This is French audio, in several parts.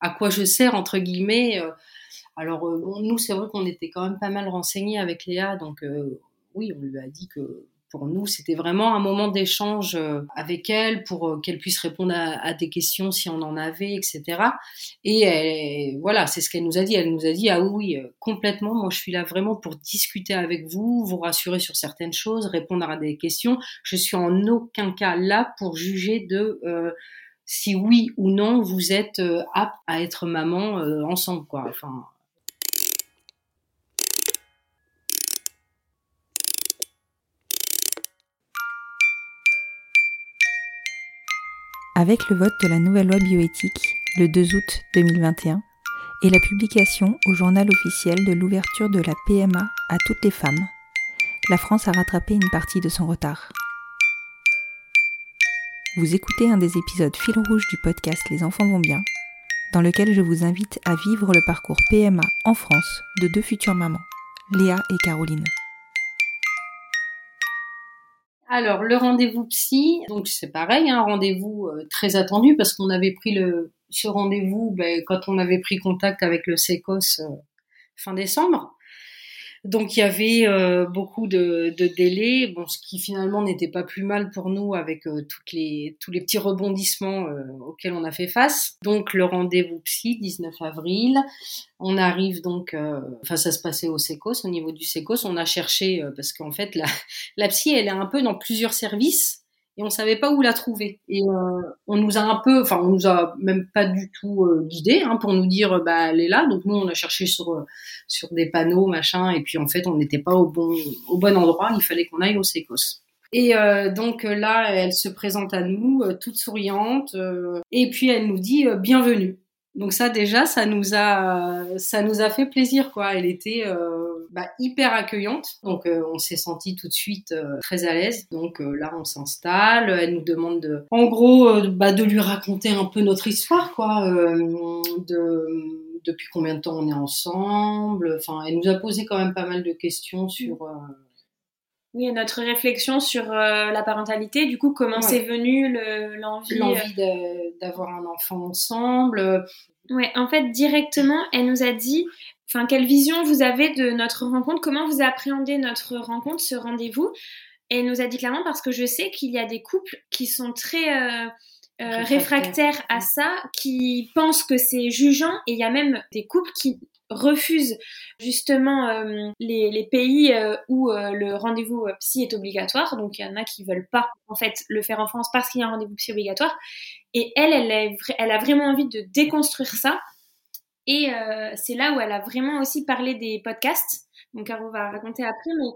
à quoi je sers entre guillemets euh Alors euh, nous, c'est vrai qu'on était quand même pas mal renseignés avec Léa, donc euh, oui, on lui a dit que pour nous, c'était vraiment un moment d'échange euh, avec elle pour qu'elle puisse répondre à, à des questions si on en avait, etc. Et elle- voilà, c'est ce qu'elle nous a dit. Elle nous a dit ah oui, complètement. Moi, je suis là vraiment pour discuter avec vous, vous rassurer sur certaines choses, répondre à des questions. Je suis en aucun cas là pour juger de euh, si oui ou non vous êtes euh, apte à être maman euh, ensemble, quoi. Enfin, Avec le vote de la nouvelle loi bioéthique le 2 août 2021 et la publication au journal officiel de l'ouverture de la PMA à toutes les femmes, la France a rattrapé une partie de son retard. Vous écoutez un des épisodes fil rouge du podcast Les enfants vont bien, dans lequel je vous invite à vivre le parcours PMA en France de deux futures mamans, Léa et Caroline. Alors, le rendez-vous psy, donc c'est pareil, un rendez-vous euh, très attendu parce qu'on avait pris le, ce rendez-vous ben, quand on avait pris contact avec le SECOS euh, fin décembre. Donc il y avait euh, beaucoup de, de délais, bon, ce qui finalement n'était pas plus mal pour nous avec euh, toutes les, tous les petits rebondissements euh, auxquels on a fait face. Donc le rendez-vous psy, 19 avril, on arrive donc, euh, enfin ça se passait au SECOS, au niveau du SECOS, on a cherché, euh, parce qu'en fait la, la psy elle est un peu dans plusieurs services et on savait pas où la trouver. Et euh, on nous a un peu, enfin on nous a même pas du tout euh, hein, pour nous dire bah elle est là. Donc nous on a cherché sur euh, sur des panneaux machin et puis en fait on n'était pas au bon au bon endroit. Il fallait qu'on aille au Sécos. Et euh, donc là elle se présente à nous euh, toute souriante euh, et puis elle nous dit bienvenue. Donc ça déjà ça nous a ça nous a fait plaisir quoi. Elle était euh, bah, hyper accueillante. Donc euh, on s'est senti tout de suite euh, très à l'aise. Donc là on s'installe. Elle nous demande de, en gros bah, de lui raconter un peu notre histoire quoi. de depuis combien de temps on est ensemble. Enfin elle nous a posé quand même pas mal de questions sur Oui, notre réflexion sur euh, la parentalité, du coup, comment Ouais. c'est venu le- l'envie. euh, l'envie d'avoir un enfant ensemble. Ouais, en fait, directement, elle nous a dit, enfin, quelle vision vous avez de notre rencontre, comment vous appréhendez notre rencontre, ce rendez-vous? Et elle nous a dit clairement parce que je sais qu'il y a des couples qui sont très euh, euh, Réfractaires. réfractaires à ça, qui pensent que c'est jugeant, et il y a même des couples qui refusent justement euh, les, pays euh, où euh, le rendez-vous psy est obligatoire. Donc il y en a qui veulent pas en fait le faire en France parce qu'il y a un rendez-vous psy obligatoire. Et elle, elle, a vraiment envie de déconstruire ça. Et c'est là où elle a vraiment aussi parlé des podcasts. Donc Caro va raconter après, mais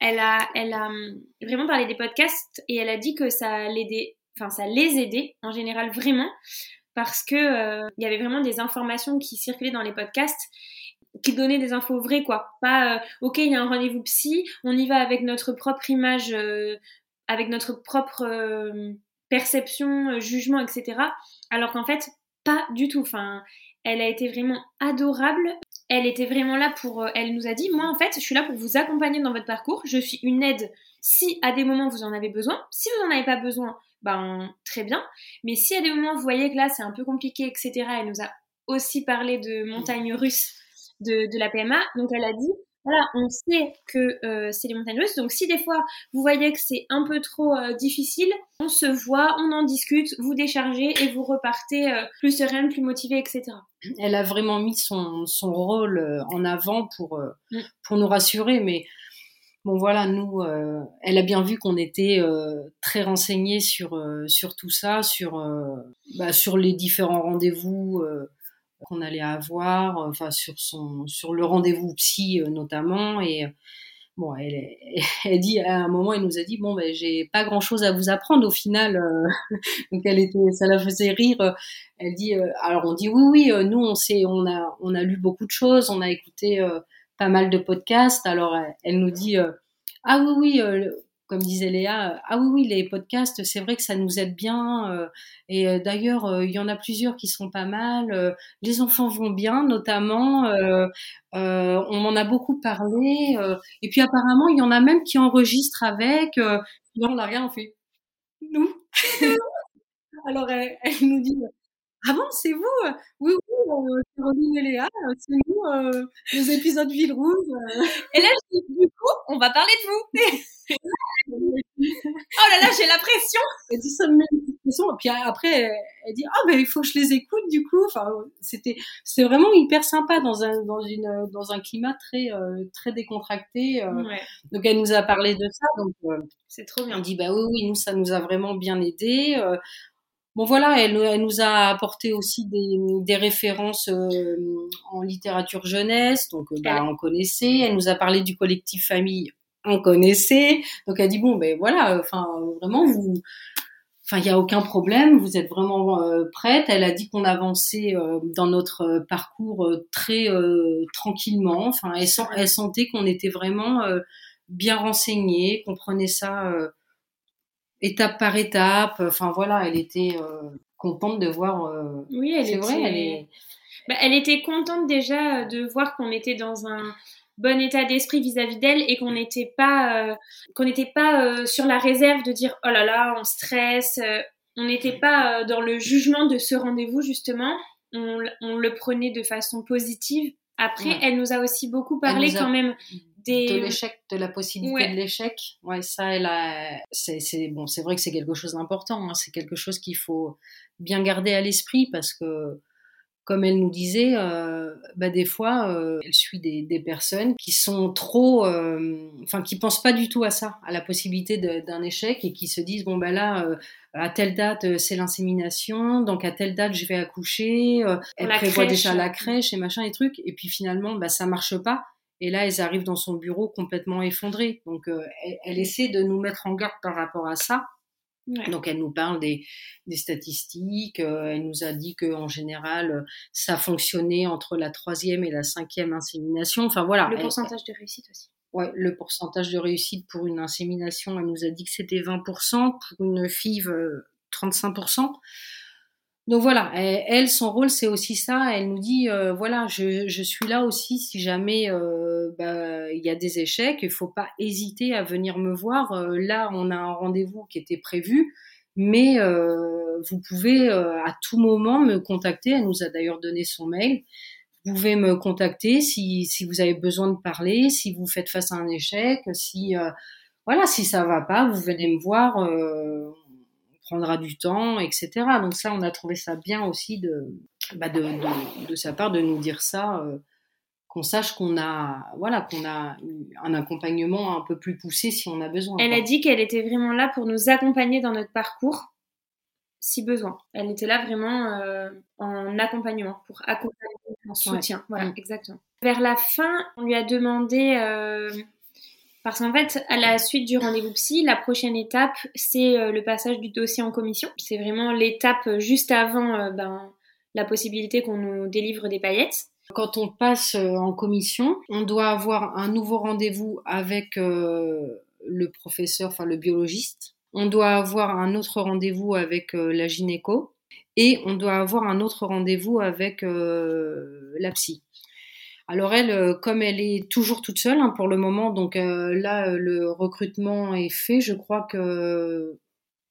elle a, elle a hum, vraiment parlé des podcasts et elle a dit que ça l'aidait, enfin ça les aidait en général vraiment parce que il y avait vraiment des informations qui circulaient dans les podcasts qui donnaient des infos vraies quoi. Pas euh, ok il y a un rendez-vous psy, on y va avec notre propre image, euh, avec notre propre euh, perception, jugement, etc. Alors qu'en fait pas du tout. Enfin, elle a été vraiment adorable. Elle était vraiment là pour. Elle nous a dit, moi en fait, je suis là pour vous accompagner dans votre parcours. Je suis une aide si à des moments vous en avez besoin. Si vous n'en avez pas besoin, ben très bien. Mais si à des moments vous voyez que là c'est un peu compliqué, etc. Elle nous a aussi parlé de montagnes russes de, de la PMA. Donc elle a dit, voilà, on sait que euh, c'est les montagnes russes. Donc si des fois vous voyez que c'est un peu trop euh, difficile, on se voit, on en discute, vous déchargez et vous repartez euh, plus sereine, plus motivée, etc. Elle a vraiment mis son, son rôle en avant pour, Mm. pour nous rassurer, mais Bon voilà, nous, elle a bien vu qu'on était très renseignés sur sur tout ça, sur bah, sur les différents rendez-vous qu'on allait avoir, enfin sur son sur le rendez-vous psy notamment et bon, elle, elle, dit à un moment, elle nous a dit bon ben j'ai pas grand chose à vous apprendre au final, donc elle était, ça la faisait rire. Elle dit alors on dit oui oui, nous on sait, on a on a lu beaucoup de choses, on a écouté pas mal de podcasts. Alors elle, nous dit euh, ah oui oui euh, comme disait Léa, euh, ah oui, oui, les podcasts, c'est vrai que ça nous aide bien. et d'ailleurs, il y en a plusieurs qui sont pas mal. les enfants vont bien, notamment. on m'en a beaucoup parlé. et puis apparemment, il y en a même qui enregistrent avec. là, on n'a rien fait. Nous. Alors, elle, nous dit, ah bon, c'est vous Oui, oui, euh, c'est Robin et Léa, euh, c'est nous, euh, les épisodes Ville Rouge. Euh. Et là, je dis, du coup, on va parler de vous. oh j'ai la pression. Elle dit ça me met une pression. Et puis après, elle dit, ah ben il faut que je les écoute du coup. Enfin, c'était, c'est vraiment hyper sympa dans un dans une dans un climat très très décontracté. Ouais. Donc elle nous a parlé de ça. Donc c'est trop bien. On dit bah oui oui, nous ça nous a vraiment bien aidé. Bon voilà, elle, elle, nous a apporté aussi des, des références euh, en littérature jeunesse, donc euh, bah, on connaissait. Elle nous a parlé du collectif famille, on connaissait. Donc elle dit bon ben voilà, enfin vraiment vous, enfin il y a aucun problème, vous êtes vraiment euh, prête. Elle a dit qu'on avançait dans notre parcours très tranquillement. Enfin elle, elle sentait qu'on était vraiment bien renseignés, qu'on prenait ça étape par étape. Enfin voilà, elle était euh, contente de voir. Euh, oui, elle était. Vrai, elle, est... bah, elle était contente déjà de voir qu'on était dans un bon état d'esprit vis-à-vis d'elle et qu'on n'était pas euh, qu'on n'était pas sur la réserve de dire oh là là on stresse on n'était pas dans le jugement de ce rendez-vous justement on, on, le prenait de façon positive après elle nous a aussi beaucoup parlé quand même de l'échec, de la possibilité de l'échec. Ouais, ça, elle a, c'est, c'est bon, c'est vrai que c'est quelque chose d'important. Hein. C'est quelque chose qu'il faut bien garder à l'esprit parce que, comme elle nous disait, euh, bah des fois, euh, elle suit des, des, personnes qui sont trop, euh, enfin, qui pensent pas du tout à ça, à la possibilité d'un échec et qui se disent bon bah là, euh, à telle date c'est l'insémination, donc à telle date je vais accoucher. elle prévoit déjà la crèche et machin et trucs, et puis finalement bah ça marche pas et là, elles arrivent dans son bureau complètement effondrées. Donc, euh, elle, essaie de nous mettre en garde par rapport à ça. Donc, elle nous parle des, des statistiques. Euh, elle nous a dit que en général, ça fonctionnait entre la troisième et la cinquième insémination. Enfin voilà. Le pourcentage de réussite aussi. Ouais, le pourcentage de réussite pour une insémination, elle nous a dit que c'était 20%, pour une FIV, 35%. Donc voilà, elle, son rôle, c'est aussi ça. Elle nous dit, euh, voilà, je, je, suis là aussi si jamais euh, bah, il y a des échecs. Il faut pas hésiter à venir me voir. Euh, là, on a un rendez-vous qui était prévu, mais vous pouvez à tout moment me contacter. Elle nous a d'ailleurs donné son mail. Vous pouvez me contacter si, si vous avez besoin de parler, si vous faites face à un échec, si voilà, si ça va pas, vous venez me voir prendra du temps, etc. Donc ça, on a trouvé ça bien aussi de, bah de, de, de, sa part de nous dire ça, euh, qu'on sache qu'on a, voilà, qu'on a un accompagnement un peu plus poussé si on a besoin. Elle a dit qu'elle était vraiment là pour nous accompagner dans notre parcours, si besoin. Elle était là vraiment euh, en accompagnement, pour accompagner, en soutien. Voilà, mm. exactement. Vers la fin, on lui a demandé euh, parce qu'en fait, à la suite du rendez-vous psy, la prochaine étape, c'est euh, le passage du dossier en commission. C'est vraiment l'étape juste avant euh, ben, la possibilité qu'on nous délivre des paillettes. Quand on passe euh, en commission, on doit avoir un nouveau rendez-vous avec le professeur, enfin le biologiste. On doit avoir un autre rendez-vous avec la gynéco et on doit avoir un autre rendez-vous avec la psy. Alors elle, euh, comme elle est toujours toute seule hein, pour le moment, donc euh, là euh, le recrutement est fait. Je crois que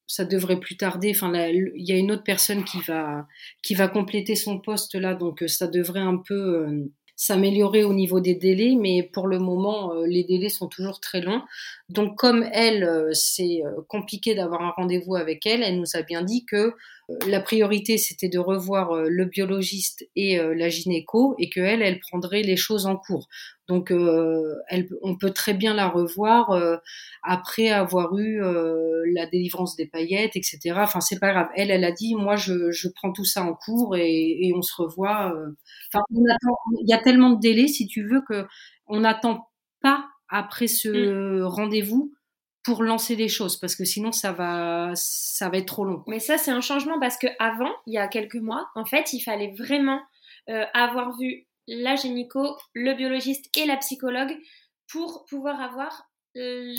ça devrait plus tarder. Enfin, il y a une autre personne qui va qui va compléter son poste là, donc ça devrait un peu s'améliorer au niveau des délais, mais pour le moment, les délais sont toujours très longs. Donc, comme elle, c'est compliqué d'avoir un rendez-vous avec elle, elle nous a bien dit que la priorité, c'était de revoir euh, le biologiste et euh, la gynéco et qu'elle, elle prendrait les choses en cours. Donc, euh, elle, on peut très bien la revoir euh, après avoir eu euh, la délivrance des paillettes, etc. Enfin, c'est pas grave. Elle, elle a dit, moi, je, je prends tout ça en cours et, et on se revoit. Enfin, il y a tellement de délais, si tu veux, que on n'attend pas après ce mm. rendez-vous pour lancer des choses parce que sinon ça va ça va être trop long. Mais ça c'est un changement parce que avant, il y a quelques mois, en fait, il fallait vraiment avoir vu la gynéco, le biologiste et la psychologue pour pouvoir avoir euh,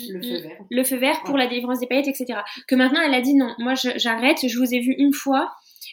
le, feu vert. pour la délivrance des paillettes, etc. Que maintenant elle a dit non, moi j'arrête, je, vous ai vu une fois,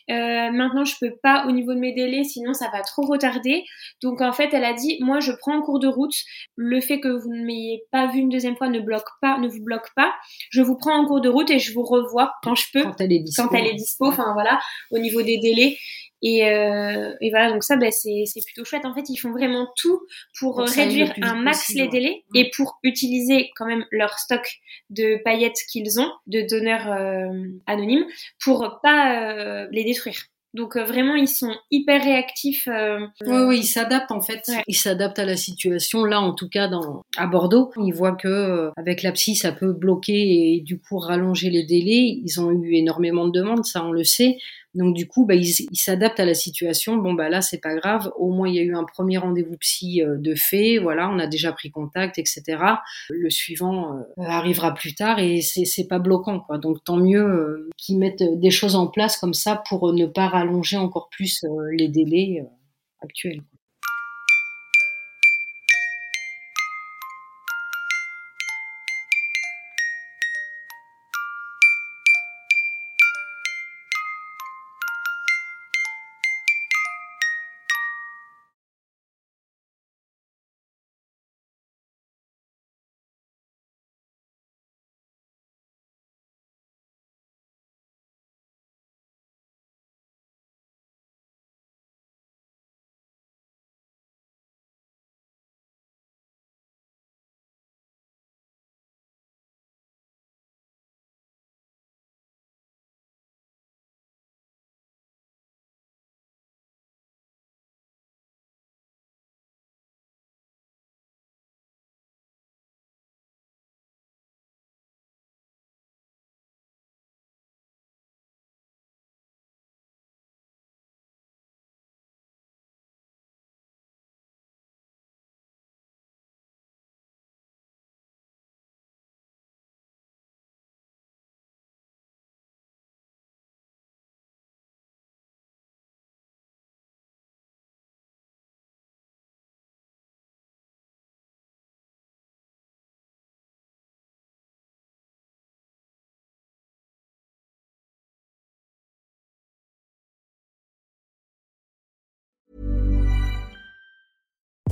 euh, maintenant je peux pas au niveau de mes délais, sinon ça va trop retarder. Donc en fait elle a dit moi je prends en cours de route, le fait que vous ne m'ayez pas vu une deuxième fois ne bloque pas, ne vous bloque pas. Je vous prends en cours de route et je vous revois quand je peux, quand elle est dispo. Quand elle est dispo, enfin voilà, au niveau des délais. Et, euh, et, voilà, donc ça, ben, c'est plutôt chouette. En fait, ils font vraiment tout pour, réduire un max les délais et pour utiliser quand même leur stock de paillettes qu'ils ont, de donneurs euh, anonymes, pour pas euh, les détruire. Donc euh, vraiment, ils sont hyper réactifs. Euh... Oui, oui, ils s'adaptent en fait. Ils s'adaptent à la situation. Là, en tout cas, dans à Bordeaux, ils voient que euh, avec la psy, ça peut bloquer et du coup rallonger les délais. Ils ont eu énormément de demandes, ça on le sait. Donc du coup, bah, ils s'adaptent à la situation. Bon bah là, c'est pas grave. Au moins, il y a eu un premier rendez-vous psy euh, de fait. Voilà, on a déjà pris contact, etc. Le suivant euh, arrivera plus tard et c'est pas bloquant, quoi. Donc tant mieux euh, qu'ils mettent des choses en place comme ça pour ne pas rallonger encore plus les délais actuels.